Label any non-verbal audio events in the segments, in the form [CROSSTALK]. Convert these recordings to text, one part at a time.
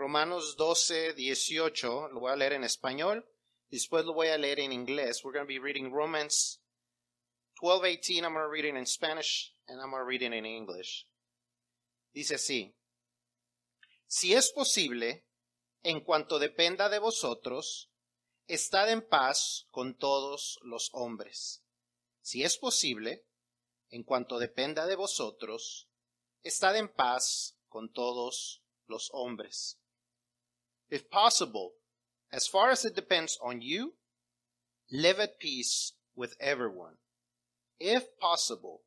Romanos 12, 18, lo voy a leer en español, después lo voy a leer en inglés. We're going to be reading Romans 12, 18, I'm going to read it in Spanish and I'm going to read it in English. Dice así, si es posible, en cuanto dependa de vosotros, estad en paz con todos los hombres. Si es posible, en cuanto dependa de vosotros, estad en paz con todos los hombres. If possible, as far as it depends on you, live at peace with everyone. If possible,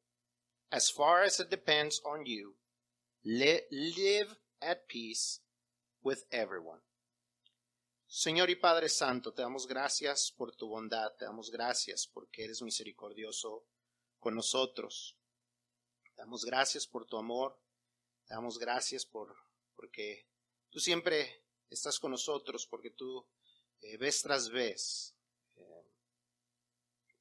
as far as it depends on you, li live at peace with everyone. Señor y Padre Santo, te damos gracias por tu bondad, te damos gracias porque eres misericordioso con nosotros. Te damos gracias por tu amor, te damos gracias por porque tú siempre estás con nosotros, porque tú eh, vez tras vez, eh,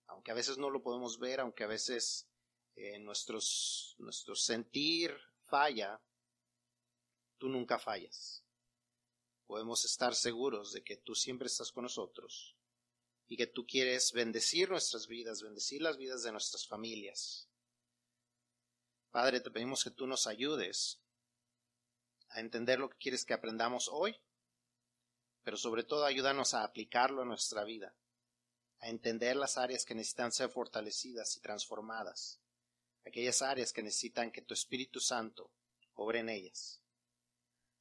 aunque a veces no lo podemos ver, aunque a veces eh, nuestros, nuestro sentir falla, tú nunca fallas. Podemos estar seguros de que tú siempre estás con nosotros y que tú quieres bendecir nuestras vidas, bendecir las vidas de nuestras familias. Padre, te pedimos que tú nos ayudes a entender lo que quieres que aprendamos hoy, pero sobre todo ayúdanos a aplicarlo en nuestra vida, a entender las áreas que necesitan ser fortalecidas y transformadas, aquellas áreas que necesitan que tu Espíritu Santo obre en ellas.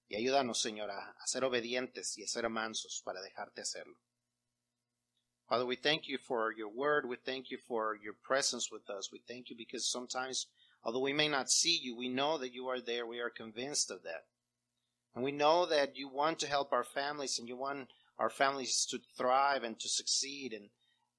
Y ayúdanos, Señor, a, a ser obedientes y a ser mansos para dejarte hacerlo. Father, we thank you for your word. We thank you for your presence with us. We thank you because sometimes, although we may not see you, we know that you are there. We are convinced of that. And we know that you want to help our families and you want our families to thrive and to succeed. And,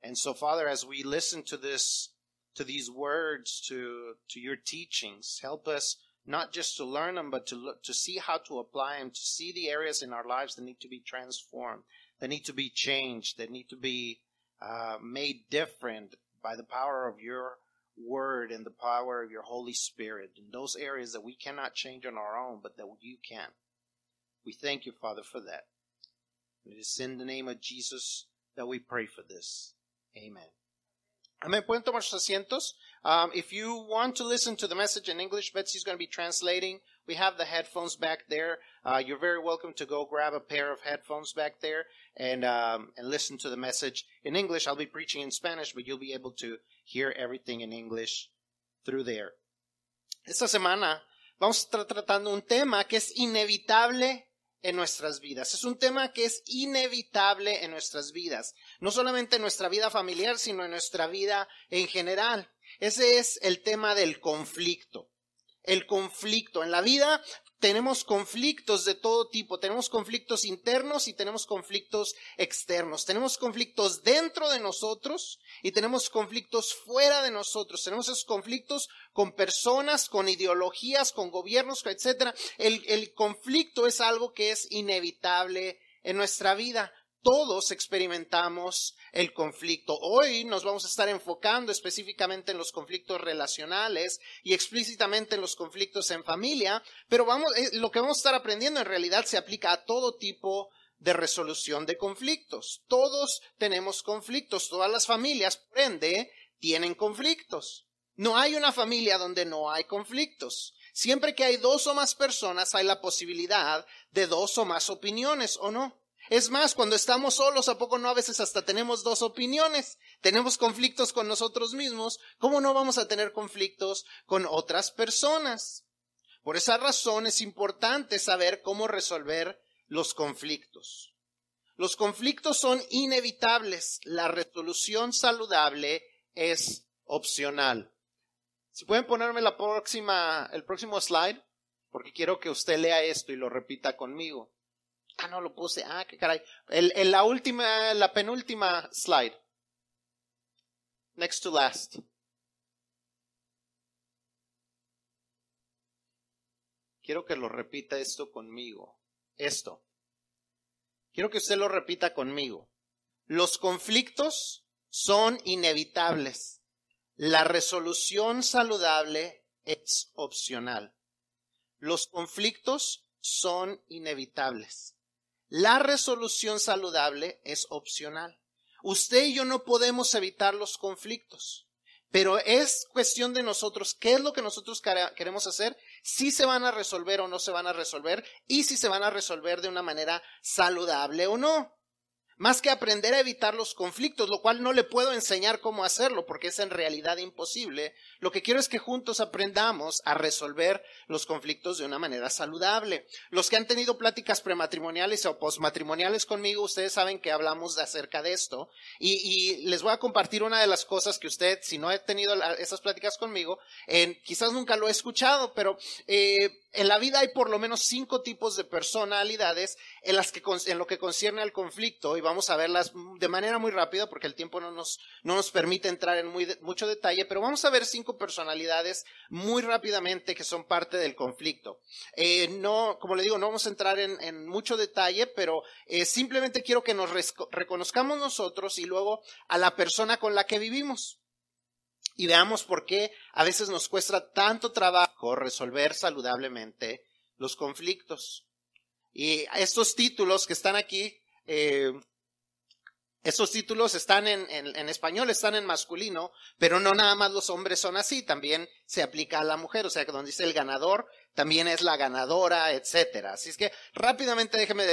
and so, Father, as we listen to this, to these words, to, to your teachings, help us not just to learn them, but to look, to see how to apply them, to see the areas in our lives that need to be transformed, that need to be changed, that need to be uh, made different by the power of your word and the power of your Holy Spirit in those areas that we cannot change on our own, but that you can. We thank you, Father, for that. it is in the name of Jesus that we pray for this. Amen. Amén. Pueden tomar sus asientos. Um, if you want to listen to the message in English, Betsy's going to be translating. We have the headphones back there. Uh, you're very welcome to go grab a pair of headphones back there and um, and listen to the message in English. I'll be preaching in Spanish, but you'll be able to hear everything in English through there. Esta semana vamos a estar tratando un tema que es inevitable en nuestras vidas. Es un tema que es inevitable en nuestras vidas, no solamente en nuestra vida familiar, sino en nuestra vida en general. Ese es el tema del conflicto. El conflicto. En la vida tenemos conflictos de todo tipo. Tenemos conflictos internos y tenemos conflictos externos. Tenemos conflictos dentro de nosotros y tenemos conflictos fuera de nosotros. Tenemos esos conflictos con personas, con ideologías, con gobiernos, etc. El, el conflicto es algo que es inevitable en nuestra vida todos experimentamos el conflicto. Hoy nos vamos a estar enfocando específicamente en los conflictos relacionales y explícitamente en los conflictos en familia, pero vamos, eh, lo que vamos a estar aprendiendo en realidad se aplica a todo tipo de resolución de conflictos. Todos tenemos conflictos, todas las familias, por ende, tienen conflictos. No hay una familia donde no hay conflictos. Siempre que hay dos o más personas hay la posibilidad de dos o más opiniones, ¿o no? Es más, cuando estamos solos, ¿a poco no a veces hasta tenemos dos opiniones? Tenemos conflictos con nosotros mismos. ¿Cómo no vamos a tener conflictos con otras personas? Por esa razón es importante saber cómo resolver los conflictos. Los conflictos son inevitables. La resolución saludable es opcional. Si pueden ponerme el próximo slide, porque quiero que usted lea esto y lo repita conmigo. Ah, no lo puse. Ah, qué caray. El, el, la última, la penúltima slide. Next to last. Quiero que lo repita esto conmigo. Esto. Quiero que usted lo repita conmigo. Los conflictos son inevitables. La resolución saludable es opcional. Los conflictos son inevitables. La resolución saludable es opcional. Usted y yo no podemos evitar los conflictos, pero es cuestión de nosotros qué es lo que nosotros queremos hacer, si se van a resolver o no se van a resolver y si se van a resolver de una manera saludable o no más que aprender a evitar los conflictos, lo cual no le puedo enseñar cómo hacerlo porque es en realidad imposible. Lo que quiero es que juntos aprendamos a resolver los conflictos de una manera saludable. Los que han tenido pláticas prematrimoniales o postmatrimoniales conmigo, ustedes saben que hablamos acerca de esto y, les voy a compartir una de las cosas que usted, si no ha tenido esas pláticas conmigo, quizás nunca lo he escuchado, pero eh, en la vida hay por lo menos cinco tipos de personalidades en las que en lo que concierne al conflicto y vamos a verlas de manera muy rápida porque el tiempo no nos, no nos permite entrar en muy mucho detalle, pero vamos a ver cinco personalidades muy rápidamente que son parte del conflicto. Eh, no, como le digo, no vamos a entrar en, en mucho detalle, pero eh, simplemente quiero que nos reconozcamos nosotros y luego a la persona con la que vivimos y veamos por qué a veces nos cuesta tanto trabajo resolver saludablemente los conflictos. Y estos títulos que están aquí, eh, estos títulos están en, en, español, están en masculino, pero no nada más los hombres son así, también se aplica a la mujer, o sea que donde dice el ganador, también es la ganadora, etcétera. Así es que rápidamente déjeme,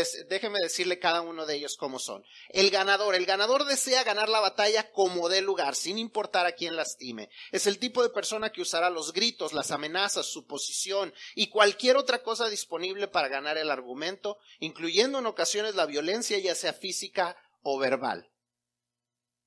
decirle cada uno de ellos cómo son. El ganador, el ganador desea ganar la batalla como dé lugar, sin importar a quién lastime. Es el tipo de persona que usará los gritos, las amenazas, su posición y cualquier otra cosa disponible para ganar el argumento, incluyendo en ocasiones la violencia, ya sea física o verbal.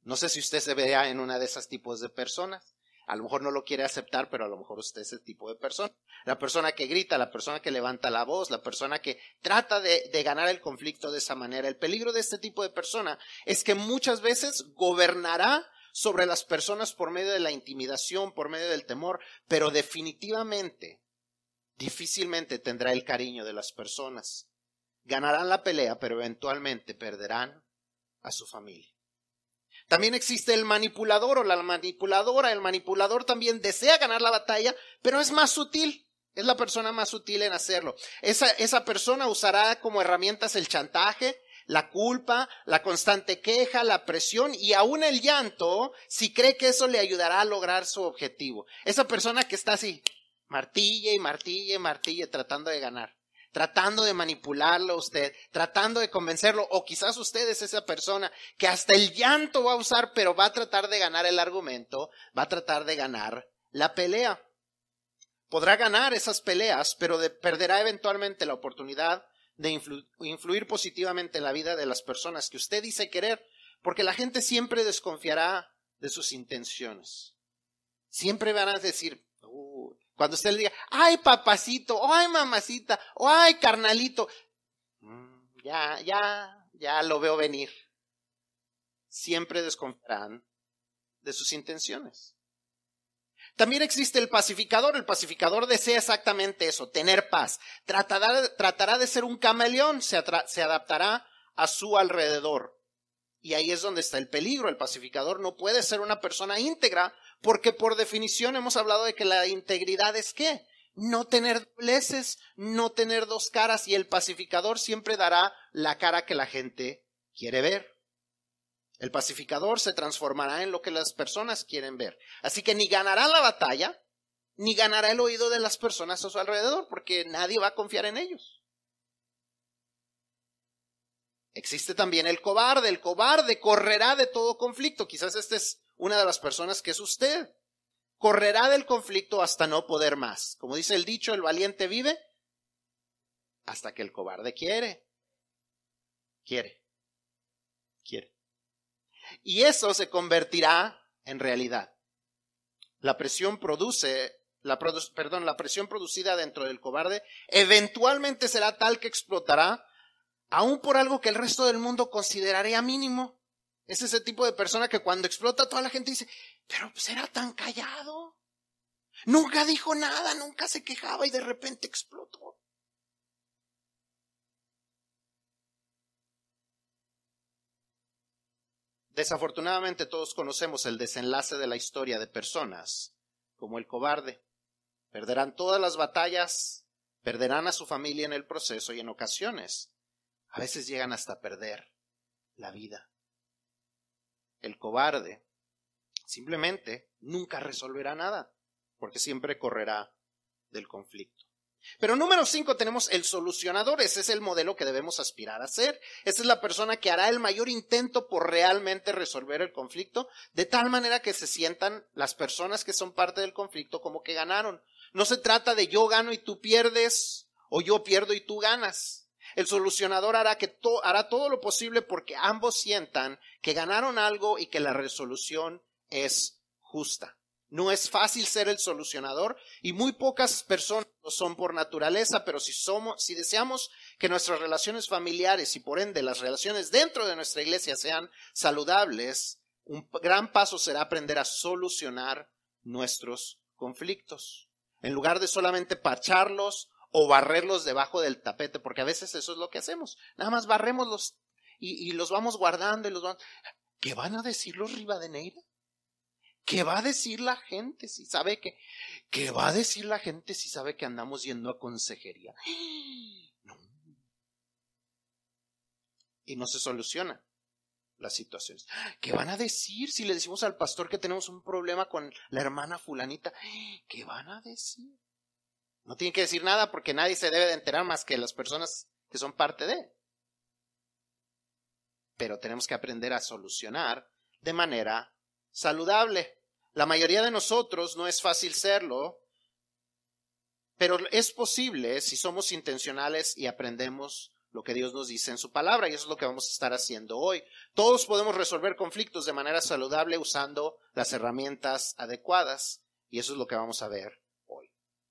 No sé si usted se vea en una de esas tipos de personas. A lo mejor no lo quiere aceptar, pero a lo mejor usted es el tipo de persona. La persona que grita, la persona que levanta la voz, la persona que trata de, de, ganar el conflicto de esa manera. El peligro de este tipo de persona es que muchas veces gobernará sobre las personas por medio de la intimidación, por medio del temor, pero definitivamente, difícilmente tendrá el cariño de las personas. Ganarán la pelea, pero eventualmente perderán a su familia. También existe el manipulador o la manipuladora. El manipulador también desea ganar la batalla, pero es más sutil. Es la persona más sutil en hacerlo. Esa, esa persona usará como herramientas el chantaje, la culpa, la constante queja, la presión y aún el llanto si cree que eso le ayudará a lograr su objetivo. Esa persona que está así, martille y martille y martille tratando de ganar tratando de manipularlo a usted, tratando de convencerlo, o quizás usted es esa persona que hasta el llanto va a usar, pero va a tratar de ganar el argumento, va a tratar de ganar la pelea. Podrá ganar esas peleas, pero perderá eventualmente la oportunidad de influir positivamente en la vida de las personas que usted dice querer, porque la gente siempre desconfiará de sus intenciones. Siempre van a decir, cuando usted le diga, ay papacito, ay mamacita, ay carnalito, mm, ya, ya, ya lo veo venir. Siempre desconfiarán de sus intenciones. También existe el pacificador. El pacificador desea exactamente eso, tener paz. Tratará, de ser un camaleón, se adaptará a su alrededor. Y ahí es donde está el peligro. El pacificador no puede ser una persona íntegra porque por definición hemos hablado de que la integridad es qué? No tener dobleces, no tener dos caras y el pacificador siempre dará la cara que la gente quiere ver. El pacificador se transformará en lo que las personas quieren ver. Así que ni ganará la batalla, ni ganará el oído de las personas a su alrededor, porque nadie va a confiar en ellos. Existe también el cobarde. El cobarde correrá de todo conflicto. Quizás este es una de las personas que es usted. Correrá del conflicto hasta no poder más. Como dice el dicho, el valiente vive hasta que el cobarde quiere. Quiere. Quiere. Y eso se convertirá en realidad. La presión produce, la perdón, la presión producida dentro del cobarde eventualmente será tal que explotará aún por algo que el resto del mundo consideraría mínimo. Es ese tipo de persona que cuando explota toda la gente dice, pero pues era tan callado. Nunca dijo nada, nunca se quejaba y de repente explotó. Desafortunadamente todos conocemos el desenlace de la historia de personas como el cobarde. Perderán todas las batallas perderán a su familia en el proceso y en ocasiones a veces llegan hasta perder la vida. El cobarde simplemente nunca resolverá nada, porque siempre correrá del conflicto. Pero número cinco tenemos el solucionador. Ese es el modelo que debemos aspirar a ser. Esa es la persona que hará el mayor intento por realmente resolver el conflicto, de tal manera que se sientan las personas que son parte del conflicto como que ganaron. No se trata de yo gano y tú pierdes, o yo pierdo y tú ganas. El solucionador hará, que hará todo lo posible porque ambos sientan que ganaron algo y que la resolución es justa. No es fácil ser el solucionador y muy pocas personas lo son por naturaleza, pero si somos, si deseamos que nuestras relaciones familiares y por ende las relaciones dentro de nuestra iglesia sean saludables, un gran paso será aprender a solucionar nuestros conflictos. En lugar de solamente parcharlos o barrerlos debajo del tapete, porque a veces eso es lo que hacemos. Nada más barremos los y, los vamos guardando y los vamos. ¿Qué van a decir los Rivadeneira? ¿Qué va a decir la gente si sabe que, qué va a decir la gente si sabe que andamos yendo a consejería? [GASPS] Y no se soluciona las situaciones. [GASPS] ¿Qué van a decir si le decimos al pastor que tenemos un problema con la hermana fulanita? [GASPS] ¿Qué van a decir? No tienen que decir nada porque nadie se debe de enterar más que las personas que son parte de. Pero tenemos que aprender a solucionar de manera saludable. La mayoría de nosotros no es fácil serlo, pero es posible si somos intencionales y aprendemos lo que Dios nos dice en su palabra, y eso es lo que vamos a estar haciendo hoy. Todos podemos resolver conflictos de manera saludable usando las herramientas adecuadas, y eso es lo que vamos a ver.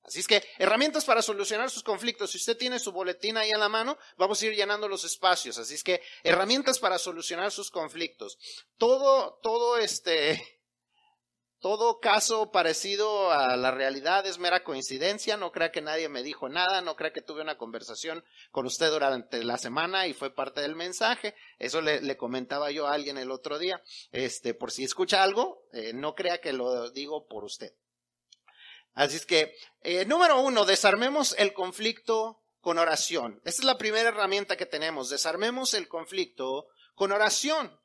Así es que herramientas para solucionar sus conflictos. Si usted tiene su boletín ahí en la mano, vamos a ir llenando los espacios. Así es que herramientas para solucionar sus conflictos. Todo, todo este, todo caso parecido a la realidad es mera coincidencia, no crea que nadie me dijo nada, no crea que tuve una conversación con usted durante la semana y fue parte del mensaje. Eso le, comentaba yo a alguien el otro día. Este, por si escucha algo, eh, no crea que lo digo por usted. Así es que, eh, número uno, desarmemos el conflicto con oración. Esta es la primera herramienta que tenemos, desarmemos el conflicto con oración.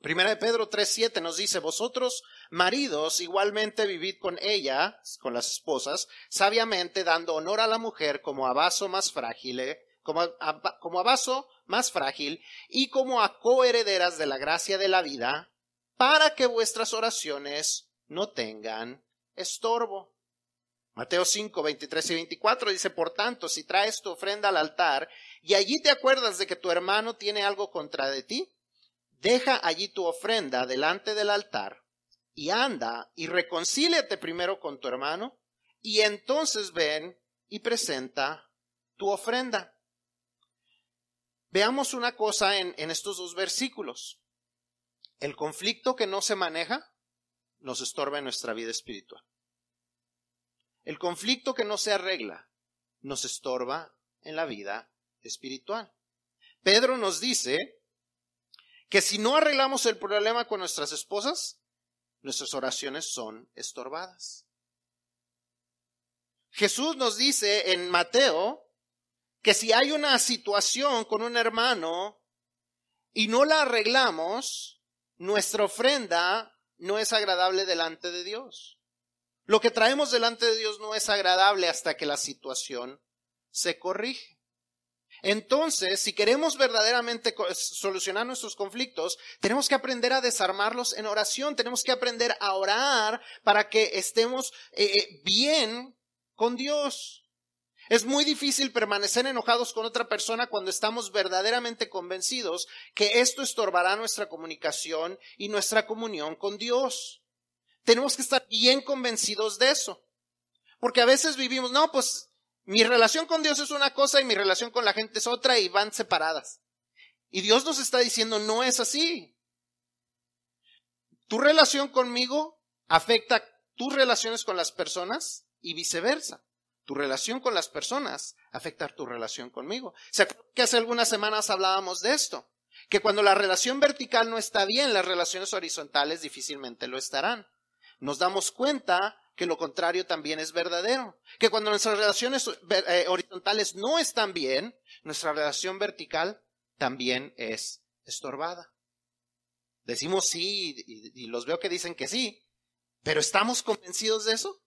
Primera de Pedro 3.7 nos dice, vosotros, maridos, igualmente vivid con ella, con las esposas, sabiamente dando honor a la mujer como a vaso más frágil, como a, como a vaso más frágil y como a coherederas de la gracia de la vida, para que vuestras oraciones no tengan estorbo. Mateo 5, 23 y 24 dice, por tanto, si traes tu ofrenda al altar y allí te acuerdas de que tu hermano tiene algo contra de ti, deja allí tu ofrenda delante del altar y anda y reconcíliate primero con tu hermano y entonces ven y presenta tu ofrenda. Veamos una cosa en, en estos dos versículos. El conflicto que no se maneja nos estorba en nuestra vida espiritual. El conflicto que no se arregla nos estorba en la vida espiritual. Pedro nos dice que si no arreglamos el problema con nuestras esposas, nuestras oraciones son estorbadas. Jesús nos dice en Mateo que si hay una situación con un hermano y no la arreglamos, nuestra ofrenda no es agradable delante de Dios. Lo que traemos delante de Dios no es agradable hasta que la situación se corrige. Entonces, si queremos verdaderamente solucionar nuestros conflictos, tenemos que aprender a desarmarlos en oración, tenemos que aprender a orar para que estemos eh, eh, bien con Dios. Es muy difícil permanecer enojados con otra persona cuando estamos verdaderamente convencidos que esto estorbará nuestra comunicación y nuestra comunión con Dios. Tenemos que estar bien convencidos de eso. Porque a veces vivimos, no, pues mi relación con Dios es una cosa y mi relación con la gente es otra y van separadas. Y Dios nos está diciendo, no es así. Tu relación conmigo afecta tus relaciones con las personas y viceversa. Tu relación con las personas afecta tu relación conmigo. ¿Se que hace algunas semanas hablábamos de esto? Que cuando la relación vertical no está bien, las relaciones horizontales difícilmente lo estarán. Nos damos cuenta que lo contrario también es verdadero. Que cuando nuestras relaciones eh, horizontales no están bien, nuestra relación vertical también es estorbada. Decimos sí y, y los veo que dicen que sí, pero ¿estamos convencidos de eso?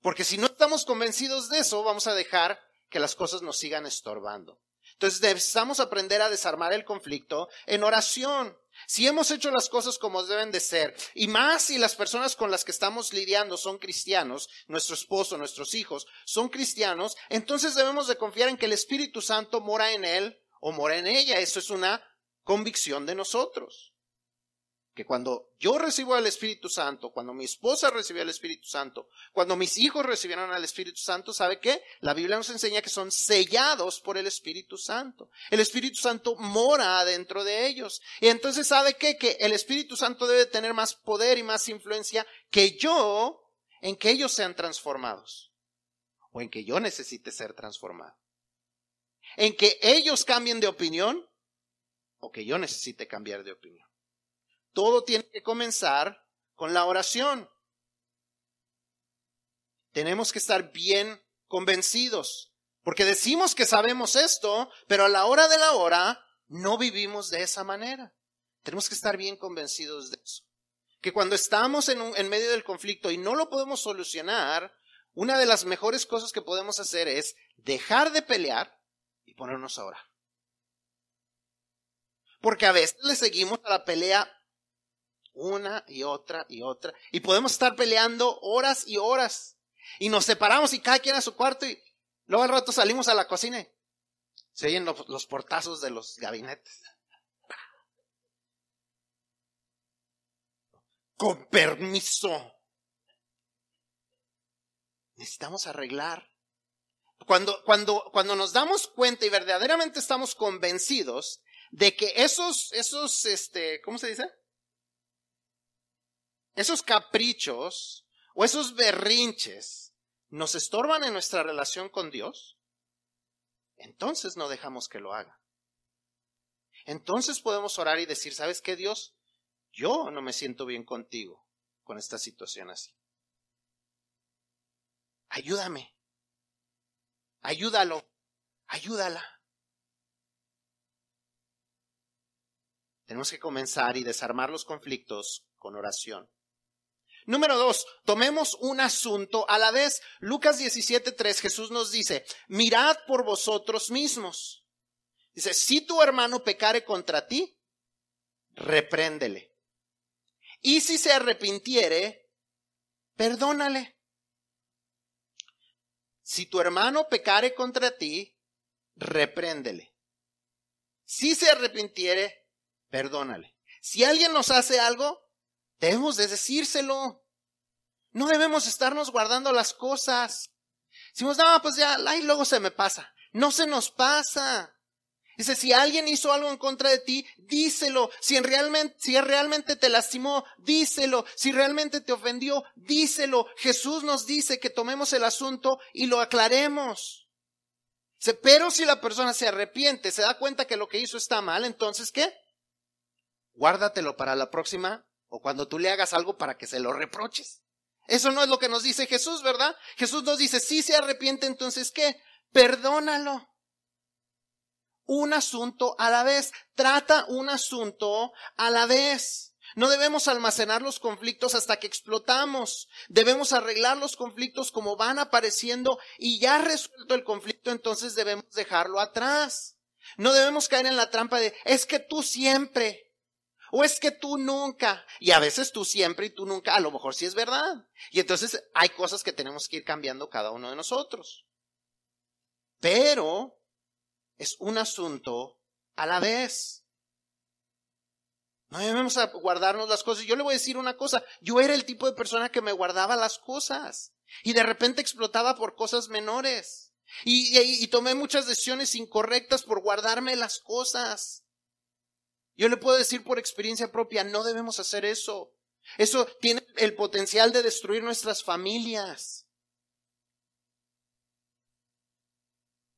Porque si no estamos convencidos de eso, vamos a dejar que las cosas nos sigan estorbando. Entonces necesitamos aprender a desarmar el conflicto en oración. Si hemos hecho las cosas como deben de ser, y más si las personas con las que estamos lidiando son cristianos, nuestro esposo, nuestros hijos son cristianos, entonces debemos de confiar en que el Espíritu Santo mora en él o mora en ella. Eso es una convicción de nosotros que cuando yo recibo al Espíritu Santo, cuando mi esposa recibió al Espíritu Santo, cuando mis hijos recibieron al Espíritu Santo, ¿sabe qué? La Biblia nos enseña que son sellados por el Espíritu Santo. El Espíritu Santo mora dentro de ellos. Y entonces, ¿sabe qué? Que el Espíritu Santo debe tener más poder y más influencia que yo en que ellos sean transformados. O en que yo necesite ser transformado. En que ellos cambien de opinión o que yo necesite cambiar de opinión. Todo tiene que comenzar con la oración. Tenemos que estar bien convencidos, porque decimos que sabemos esto, pero a la hora de la hora no vivimos de esa manera. Tenemos que estar bien convencidos de eso. Que cuando estamos en, medio del conflicto y no lo podemos solucionar, una de las mejores cosas que podemos hacer es dejar de pelear y ponernos a orar. Porque a veces le seguimos a la pelea una y otra y otra. Y podemos estar peleando horas y horas. Y nos separamos y cada quien a su cuarto y luego al rato salimos a la cocina y se oyen los, los portazos de los gabinetes. Con permiso. Necesitamos arreglar. Cuando, cuando, cuando nos damos cuenta y verdaderamente estamos convencidos de que esos, esos, este, ¿cómo se dice? Esos caprichos o esos berrinches nos estorban en nuestra relación con Dios, entonces no dejamos que lo haga. Entonces podemos orar y decir, ¿sabes qué Dios? Yo no me siento bien contigo con esta situación así. Ayúdame. Ayúdalo. Ayúdala. Tenemos que comenzar y desarmar los conflictos con oración. Número dos, tomemos un asunto a la vez. Lucas 17.3 Jesús nos dice, mirad por vosotros mismos. Dice, si tu hermano pecare contra ti, repréndele. Y si se arrepintiere, perdónale. Si tu hermano pecare contra ti, repréndele. Si se arrepintiere, perdónale. Si alguien nos hace algo, Debemos de decírselo. No debemos estarnos guardando las cosas. Decimos, no, pues ya, ahí luego se me pasa. No se nos pasa. Dice, si alguien hizo algo en contra de ti, díselo. Si, realmente, si realmente te lastimó, díselo. Si realmente te ofendió, díselo. Jesús nos dice que tomemos el asunto y lo aclaremos. Pero si la persona se arrepiente, se da cuenta que lo que hizo está mal, entonces ¿qué? Guárdatelo para la próxima o cuando tú le hagas algo para que se lo reproches. Eso no es lo que nos dice Jesús, ¿verdad? Jesús nos dice, si se arrepiente, entonces ¿qué? Perdónalo. Un asunto a la vez. Trata un asunto a la vez. No debemos almacenar los conflictos hasta que explotamos. Debemos arreglar los conflictos como van apareciendo y ya resuelto el conflicto, entonces debemos dejarlo atrás. No debemos caer en la trampa de, es que tú siempre, o es que tú nunca, y a veces tú siempre y tú nunca, a lo mejor sí es verdad. Y entonces hay cosas que tenemos que ir cambiando cada uno de nosotros. Pero es un asunto a la vez. No debemos guardarnos las cosas. Yo le voy a decir una cosa, yo era el tipo de persona que me guardaba las cosas y de repente explotaba por cosas menores. Y, y tomé muchas decisiones incorrectas por guardarme las cosas. Yo le puedo decir por experiencia propia, no debemos hacer eso. Eso tiene el potencial de destruir nuestras familias.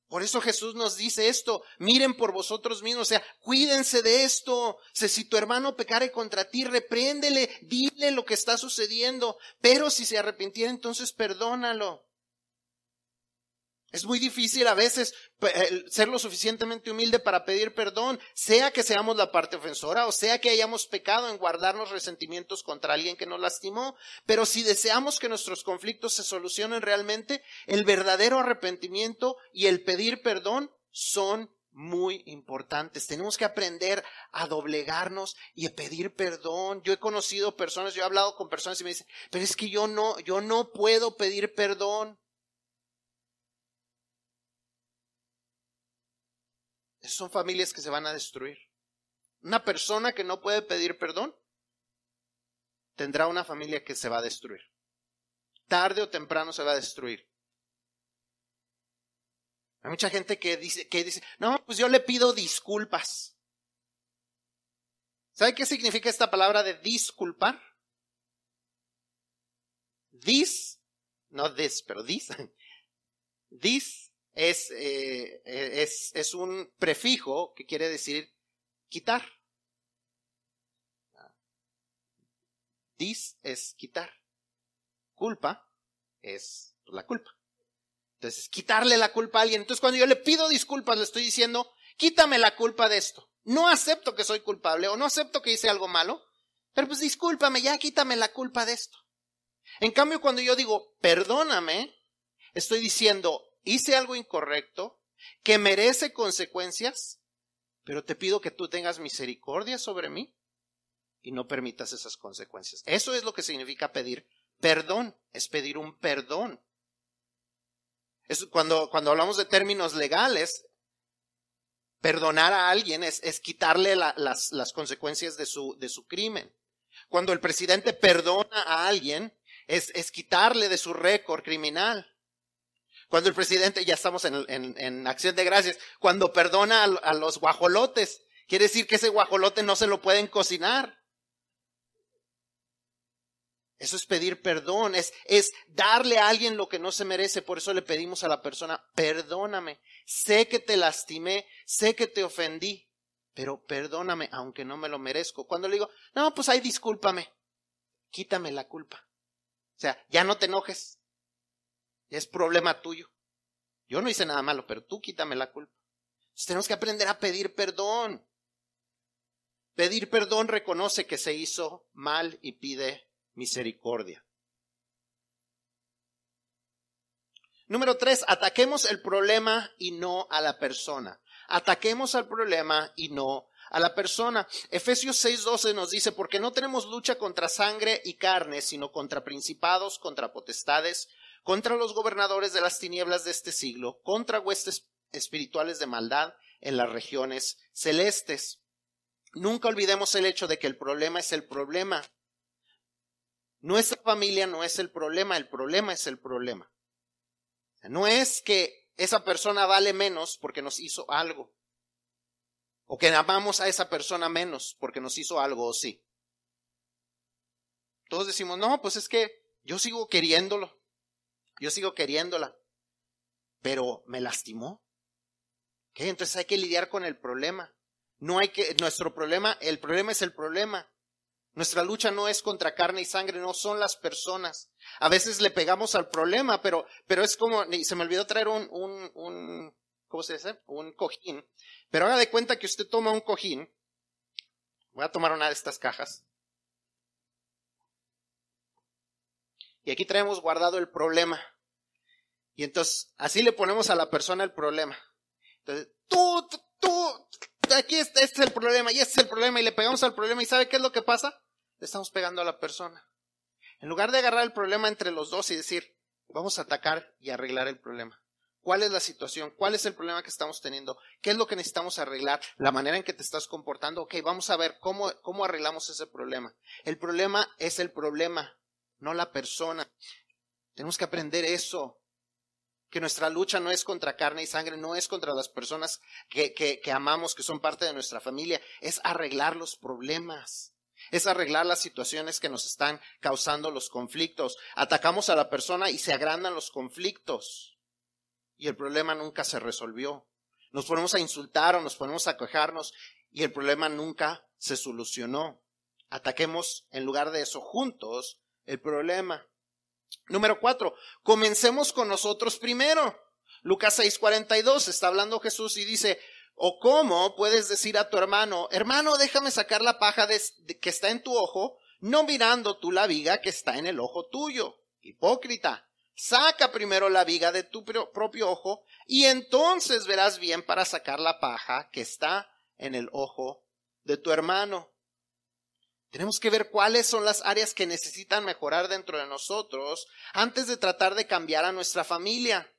Por eso Jesús nos dice esto, miren por vosotros mismos, o sea, cuídense de esto. si tu hermano pecare contra ti, repréndele, dile lo que está sucediendo, pero si se arrepintiera, entonces perdónalo. Es muy difícil a veces ser lo suficientemente humilde para pedir perdón, sea que seamos la parte ofensora o sea que hayamos pecado en guardarnos resentimientos contra alguien que nos lastimó. Pero si deseamos que nuestros conflictos se solucionen realmente, el verdadero arrepentimiento y el pedir perdón son muy importantes. Tenemos que aprender a doblegarnos y a pedir perdón. Yo he conocido personas, yo he hablado con personas y me dicen, pero es que yo no, yo no puedo pedir perdón. Son familias que se van a destruir. Una persona que no puede pedir perdón tendrá una familia que se va a destruir. Tarde o temprano se va a destruir. Hay mucha gente que dice, que dice, no, pues yo le pido disculpas. ¿Sabe qué significa esta palabra de disculpar? Dis, no this, pero dis. [LAUGHS] Dis es, eh, es, es un prefijo que quiere decir quitar. Dis es quitar. Culpa es la culpa. Entonces, quitarle la culpa a alguien. Entonces, cuando yo le pido disculpas, le estoy diciendo, quítame la culpa de esto. No acepto que soy culpable o no acepto que hice algo malo, pero pues discúlpame, ya quítame la culpa de esto. En cambio, cuando yo digo, perdóname, estoy diciendo, hice algo incorrecto que merece consecuencias, pero te pido que tú tengas misericordia sobre mí y no permitas esas consecuencias. Eso es lo que significa pedir perdón, es pedir un perdón. Cuando, cuando hablamos de términos legales, perdonar a alguien es, es quitarle las, las, consecuencias de su, de su crimen. Cuando el presidente perdona a alguien, es, es quitarle de su récord criminal. Cuando el presidente, ya estamos en, acción de gracias, cuando perdona a, los guajolotes, quiere decir que ese guajolote no se lo pueden cocinar. Eso es pedir perdón, es, es darle a alguien lo que no se merece. Por eso le pedimos a la persona, perdóname. Sé que te lastimé, sé que te ofendí, pero perdóname, aunque no me lo merezco. Cuando le digo, no, pues ahí discúlpame, quítame la culpa. O sea, ya no te enojes, es problema tuyo. Yo no hice nada malo, pero tú quítame la culpa. tenemos que aprender a pedir perdón. Pedir perdón reconoce que se hizo mal y pide misericordia. Número tres, ataquemos el problema y no a la persona. Ataquemos al problema y no a la persona. Efesios 6:12 nos dice, porque no tenemos lucha contra sangre y carne, sino contra principados, contra potestades, contra los gobernadores de las tinieblas de este siglo, contra huestes espirituales de maldad en las regiones celestes. Nunca olvidemos el hecho de que el problema es el problema. Nuestra familia no es el problema, el problema es el problema. No es que esa persona vale menos porque nos hizo algo. O que amamos a esa persona menos porque nos hizo algo o sí. Todos decimos, no, pues es que yo sigo queriéndolo. Yo sigo queriéndola, pero me lastimó. Entonces hay que lidiar con el problema. No hay que, nuestro problema, el problema es el problema. Nuestra lucha no es contra carne y sangre, no son las personas. A veces le pegamos al problema, pero, pero es como, se me olvidó traer un, un, un, ¿cómo se dice? Un cojín. Pero haga de cuenta que usted toma un cojín. Voy a tomar una de estas cajas. Y aquí traemos guardado el problema. Y entonces, así le ponemos a la persona el problema. Entonces, tú, tú, aquí este, este, es el problema y este es el problema y le pegamos al problema y ¿sabe qué es lo que pasa? Le estamos pegando a la persona. En lugar de agarrar el problema entre los dos y decir, vamos a atacar y arreglar el problema. ¿Cuál es la situación? ¿Cuál es el problema que estamos teniendo? ¿Qué es lo que necesitamos arreglar? La manera en que te estás comportando. Ok, vamos a ver cómo, cómo arreglamos ese problema. El problema es el problema no la persona. Tenemos que aprender eso, que nuestra lucha no es contra carne y sangre, no es contra las personas que, que, amamos, que son parte de nuestra familia, es arreglar los problemas, es arreglar las situaciones que nos están causando los conflictos. Atacamos a la persona y se agrandan los conflictos. y el problema nunca se resolvió. Nos ponemos a insultar o nos ponemos a quejarnos y el problema nunca se solucionó. Ataquemos en lugar de eso juntos el problema. Número cuatro, comencemos con nosotros primero. Lucas 6:42 está hablando Jesús y dice, o cómo puedes decir a tu hermano, hermano, déjame sacar la paja que está en tu ojo, no mirando tú la viga que está en el ojo tuyo. Hipócrita, saca primero la viga de tu propio ojo y entonces verás bien para sacar la paja que está en el ojo de tu hermano. Tenemos que ver cuáles son las áreas que necesitan mejorar dentro de nosotros antes de tratar de cambiar a nuestra familia.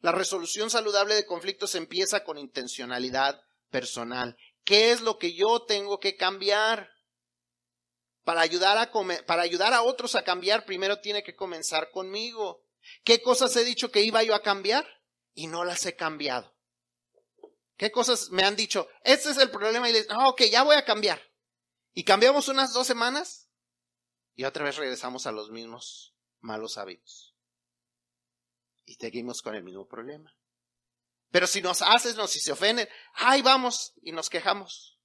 La resolución saludable de conflictos empieza con intencionalidad personal. ¿Qué es lo que yo tengo que cambiar? Para ayudar a, para ayudar a otros a cambiar, primero tiene que comenzar conmigo. ¿Qué cosas he dicho que iba yo a cambiar? Y no las he cambiado. ¿Qué cosas me han dicho? Este es el problema y les, ah, ok, ya voy a cambiar. Y cambiamos unas dos semanas y otra vez regresamos a los mismos malos hábitos. Y seguimos con el mismo problema. Pero si nos haces, no, si se ofenden, ahí vamos y nos quejamos.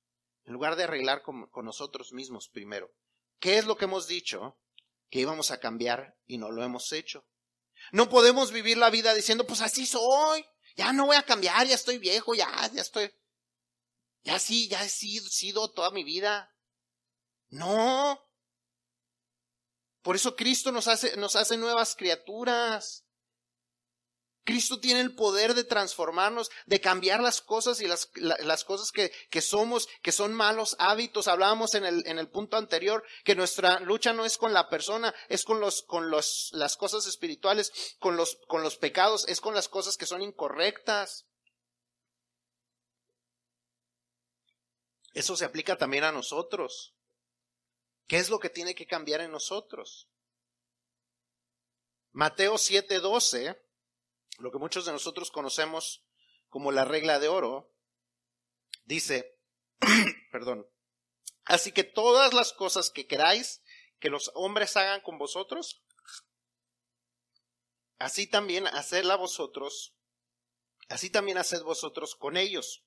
En lugar de arreglar con, nosotros mismos primero. ¿Qué es lo que hemos dicho? Que íbamos a cambiar y no lo hemos hecho. No podemos vivir la vida diciendo, pues así soy. Ya no voy a cambiar, ya estoy viejo, ya, ya estoy. Ya sí, ya he sido toda mi vida. No. Por eso Cristo nos hace, nos hace nuevas criaturas. Cristo tiene el poder de transformarnos, de cambiar las cosas y las, las cosas que, que, somos, que son malos hábitos. Hablábamos en el, en el punto anterior que nuestra lucha no es con la persona, es con los, con los, las cosas espirituales, con los, con los pecados, es con las cosas que son incorrectas. Eso se aplica también a nosotros. ¿Qué es lo que tiene que cambiar en nosotros? Mateo 7:12, lo que muchos de nosotros conocemos como la regla de oro, dice, [CLEARS THROAT] perdón, así que todas las cosas que queráis que los hombres hagan con vosotros, así también hacedla vosotros, así también haced vosotros con ellos,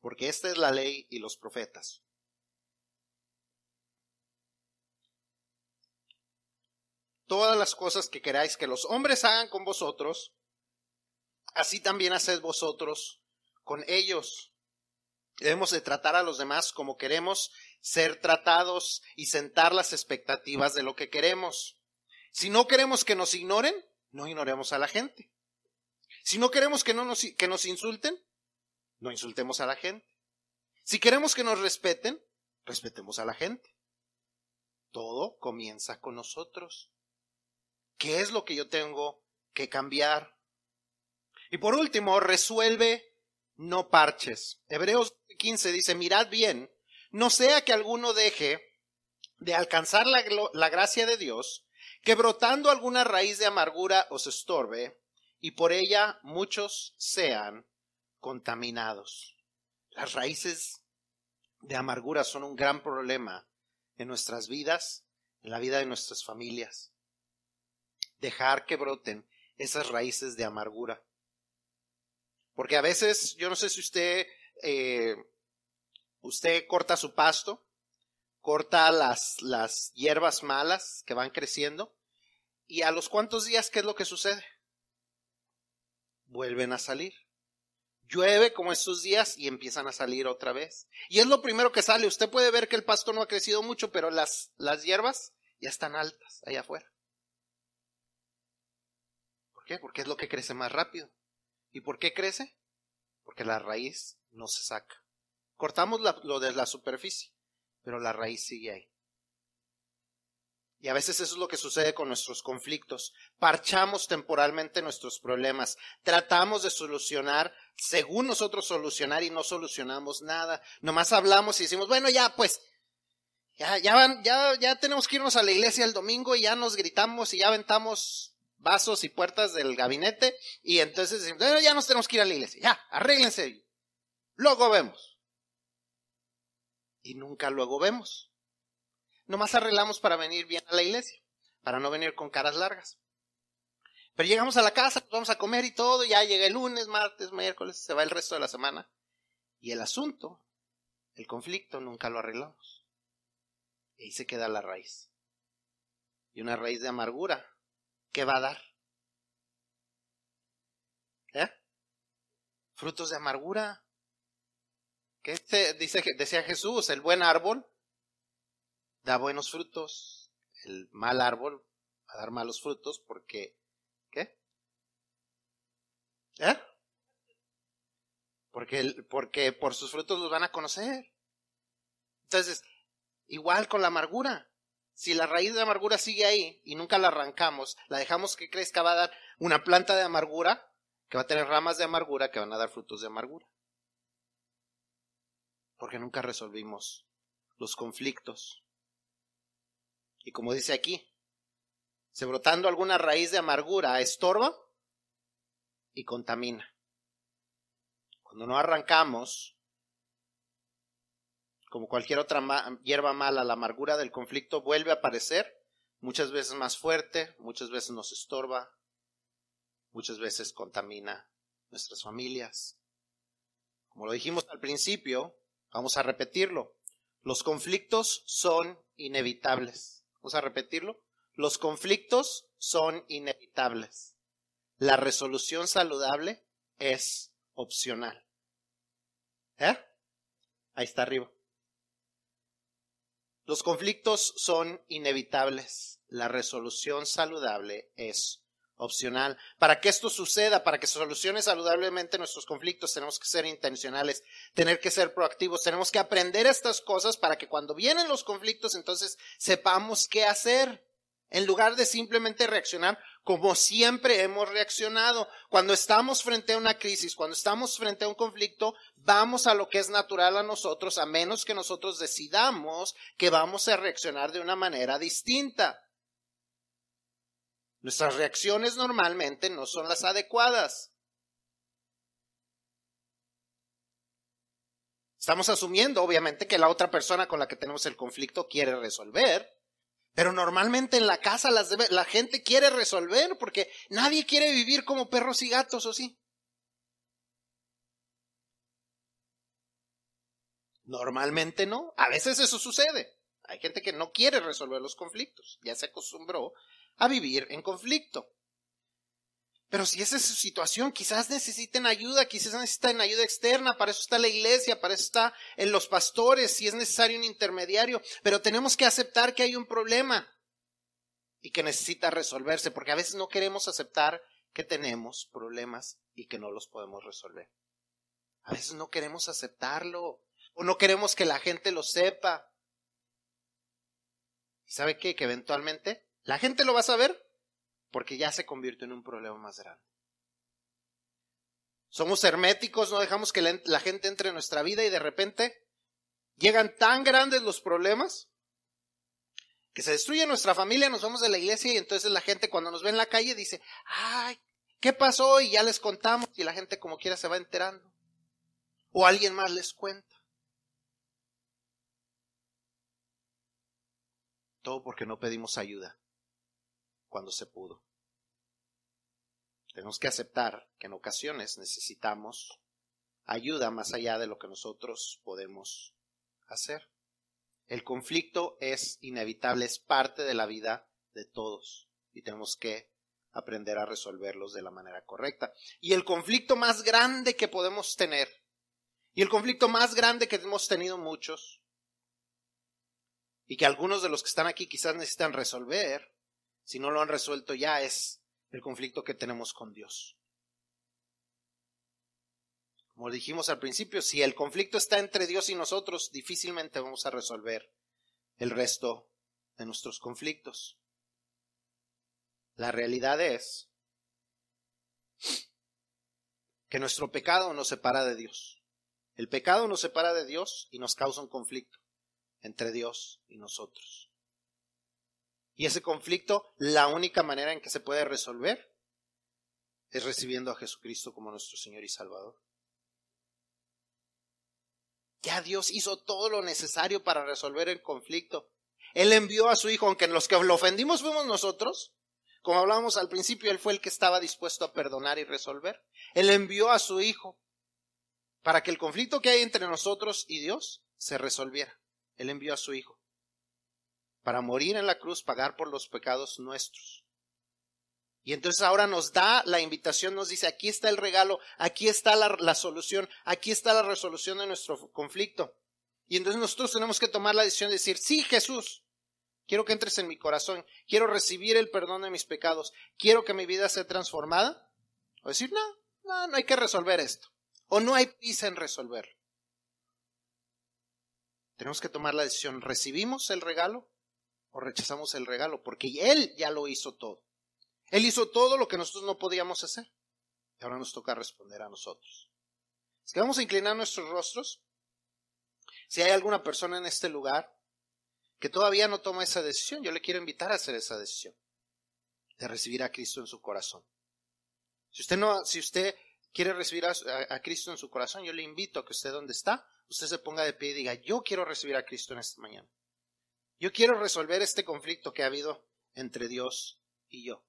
porque esta es la ley y los profetas. Todas las cosas que queráis que los hombres hagan con vosotros, así también haced vosotros con ellos. Debemos de tratar a los demás como queremos ser tratados y sentar las expectativas de lo que queremos. Si no queremos que nos ignoren, no ignoremos a la gente. Si no queremos que, no nos, que nos insulten, no insultemos a la gente. Si queremos que nos respeten, respetemos a la gente. Todo comienza con nosotros. ¿Qué es lo que yo tengo que cambiar? Y por último, resuelve, no parches. Hebreos 15 dice, mirad bien, no sea que alguno deje de alcanzar la, la gracia de Dios, que brotando alguna raíz de amargura os estorbe, y por ella muchos sean contaminados. Las raíces de amargura son un gran problema en nuestras vidas, en la vida de nuestras familias dejar que broten esas raíces de amargura. Porque a veces, yo no sé si usted, eh, usted corta su pasto, corta las, las hierbas malas que van creciendo, y a los cuantos días, ¿qué es lo que sucede? Vuelven a salir. Llueve como estos días y empiezan a salir otra vez. Y es lo primero que sale. Usted puede ver que el pasto no ha crecido mucho, pero las, las hierbas ya están altas allá afuera. ¿Por qué? Porque es lo que crece más rápido. ¿Y por qué crece? Porque la raíz no se saca. Cortamos lo de la superficie, pero la raíz sigue ahí. Y a veces eso es lo que sucede con nuestros conflictos. Parchamos temporalmente nuestros problemas. Tratamos de solucionar según nosotros solucionar y no solucionamos nada. Nomás hablamos y decimos, bueno, ya pues, ya, ya, ya, ya tenemos que irnos a la iglesia el domingo y ya nos gritamos y ya aventamos vasos y puertas del gabinete y entonces ya nos tenemos que ir a la iglesia, ya, arréglense. Luego vemos. Y nunca luego vemos. Nomás arreglamos para venir bien a la iglesia, para no venir con caras largas. Pero llegamos a la casa, vamos a comer y todo, ya llega el lunes, martes, miércoles, se va el resto de la semana. Y el asunto, el conflicto, nunca lo arreglamos. Y ahí se queda la raíz. Y una raíz de amargura, ¿qué va a dar? ¿Eh? Frutos de amargura. ¿Qué este, dice, decía Jesús? El buen árbol da buenos frutos. El mal árbol va a dar malos frutos porque, ¿qué? ¿Eh? Porque, porque por sus frutos los van a conocer. Entonces, igual con la amargura. Si la raíz de amargura sigue ahí y nunca la arrancamos, la dejamos que crezca, va a dar una planta de amargura que va a tener ramas de amargura que van a dar frutos de amargura. Porque nunca resolvimos los conflictos. Y como dice aquí, se brotando alguna raíz de amargura estorba y contamina. Cuando no arrancamos, como cualquier otra hierba mala, la amargura del conflicto vuelve a aparecer, muchas veces más fuerte, muchas veces nos estorba, muchas veces contamina nuestras familias. Como lo dijimos al principio, vamos a repetirlo. Los conflictos son inevitables. Vamos a repetirlo. Los conflictos son inevitables. La resolución saludable es opcional. ¿Eh? Ahí está arriba. Los conflictos son inevitables. La resolución saludable es opcional. Para que esto suceda, para que se solucione saludablemente nuestros conflictos, tenemos que ser intencionales, tener que ser proactivos, tenemos que aprender estas cosas para que cuando vienen los conflictos, entonces sepamos qué hacer en lugar de simplemente reaccionar como siempre hemos reaccionado. Cuando estamos frente a una crisis, cuando estamos frente a un conflicto, vamos a lo que es natural a nosotros, a menos que nosotros decidamos que vamos a reaccionar de una manera distinta. Nuestras reacciones normalmente no son las adecuadas. Estamos asumiendo, obviamente, que la otra persona con la que tenemos el conflicto quiere resolver. Pero normalmente en la casa la gente quiere resolver porque nadie quiere vivir como perros y gatos, ¿o sí? Normalmente no. A veces eso sucede. Hay gente que no quiere resolver los conflictos. Ya se acostumbró a vivir en conflicto. Pero si esa es su situación, quizás necesiten ayuda, quizás necesitan ayuda externa, para eso está la iglesia, para eso está en los pastores, si es necesario un intermediario, pero tenemos que aceptar que hay un problema y que necesita resolverse, porque a veces no queremos aceptar que tenemos problemas y que no los podemos resolver. A veces no queremos aceptarlo o no queremos que la gente lo sepa. ¿Y sabe qué? Que eventualmente la gente lo va a saber porque ya se convirtió en un problema más grande. Somos herméticos, no dejamos que la, gente entre en nuestra vida y de repente llegan tan grandes los problemas que se destruye nuestra familia, nos vamos de la iglesia y entonces la gente cuando nos ve en la calle dice, ay, ¿qué pasó? Y ya les contamos y la gente como quiera se va enterando. O alguien más les cuenta. Todo porque no pedimos ayuda cuando se pudo. Tenemos que aceptar que en ocasiones necesitamos ayuda más allá de lo que nosotros podemos hacer. El conflicto es inevitable, es parte de la vida de todos y tenemos que aprender a resolverlos de la manera correcta. Y el conflicto más grande que podemos tener, y el conflicto más grande que hemos tenido muchos, y que algunos de los que están aquí quizás necesitan resolver, si no lo han resuelto ya, es el conflicto que tenemos con Dios. Como dijimos al principio, si el conflicto está entre Dios y nosotros, difícilmente vamos a resolver el resto de nuestros conflictos. La realidad es que nuestro pecado nos separa de Dios. El pecado nos separa de Dios y nos causa un conflicto entre Dios y nosotros. Y ese conflicto, la única manera en que se puede resolver es recibiendo a Jesucristo como nuestro Señor y Salvador. Ya Dios hizo todo lo necesario para resolver el conflicto. Él envió a su Hijo, aunque los que lo ofendimos fuimos nosotros. Como hablábamos al principio, Él fue el que estaba dispuesto a perdonar y resolver. Él envió a su Hijo para que el conflicto que hay entre nosotros y Dios se resolviera. Él envió a su Hijo para morir en la cruz, pagar por los pecados nuestros. Y entonces ahora nos da la invitación, nos dice, aquí está el regalo, aquí está la, solución, aquí está la resolución de nuestro conflicto. Y entonces nosotros tenemos que tomar la decisión de decir, sí, Jesús, quiero que entres en mi corazón, quiero recibir el perdón de mis pecados, quiero que mi vida sea transformada. O decir, no, no, no hay que resolver esto. O no hay prisa en resolverlo. Tenemos que tomar la decisión, ¿recibimos el regalo o rechazamos el regalo? Porque Él ya lo hizo todo. Él hizo todo lo que nosotros no podíamos hacer. Y ahora nos toca responder a nosotros. Es que vamos a inclinar nuestros rostros. Si hay alguna persona en este lugar que todavía no toma esa decisión, yo le quiero invitar a hacer esa decisión de recibir a Cristo en su corazón. Si usted no, si usted quiere recibir a, a, Cristo en su corazón, yo le invito a que usted donde está, usted se ponga de pie y diga, yo quiero recibir a Cristo en esta mañana. Yo quiero resolver este conflicto que ha habido entre Dios y yo.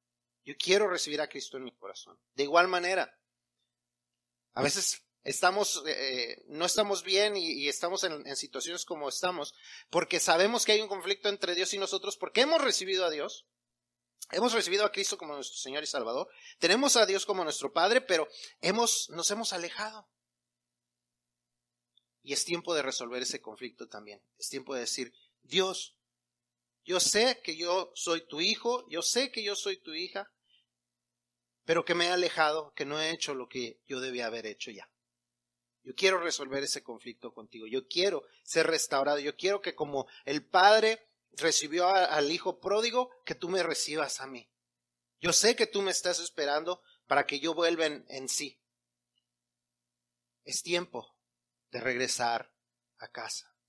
Yo quiero recibir a Cristo en mi corazón. De igual manera, a veces estamos, eh, no estamos bien y, y estamos en, en, situaciones como estamos, porque sabemos que hay un conflicto entre Dios y nosotros, porque hemos recibido a Dios, hemos recibido a Cristo como nuestro Señor y Salvador, tenemos a Dios como nuestro Padre, pero hemos, nos hemos alejado. Y es tiempo de resolver ese conflicto también. Es tiempo de decir, Dios, yo sé que yo soy tu hijo, yo sé que yo soy tu hija, pero que me he alejado, que no he hecho lo que yo debía haber hecho ya. Yo quiero resolver ese conflicto contigo, yo quiero ser restaurado, yo quiero que como el Padre recibió al Hijo pródigo, que tú me recibas a mí. Yo sé que tú me estás esperando para que yo vuelva en sí. Es tiempo de regresar a casa.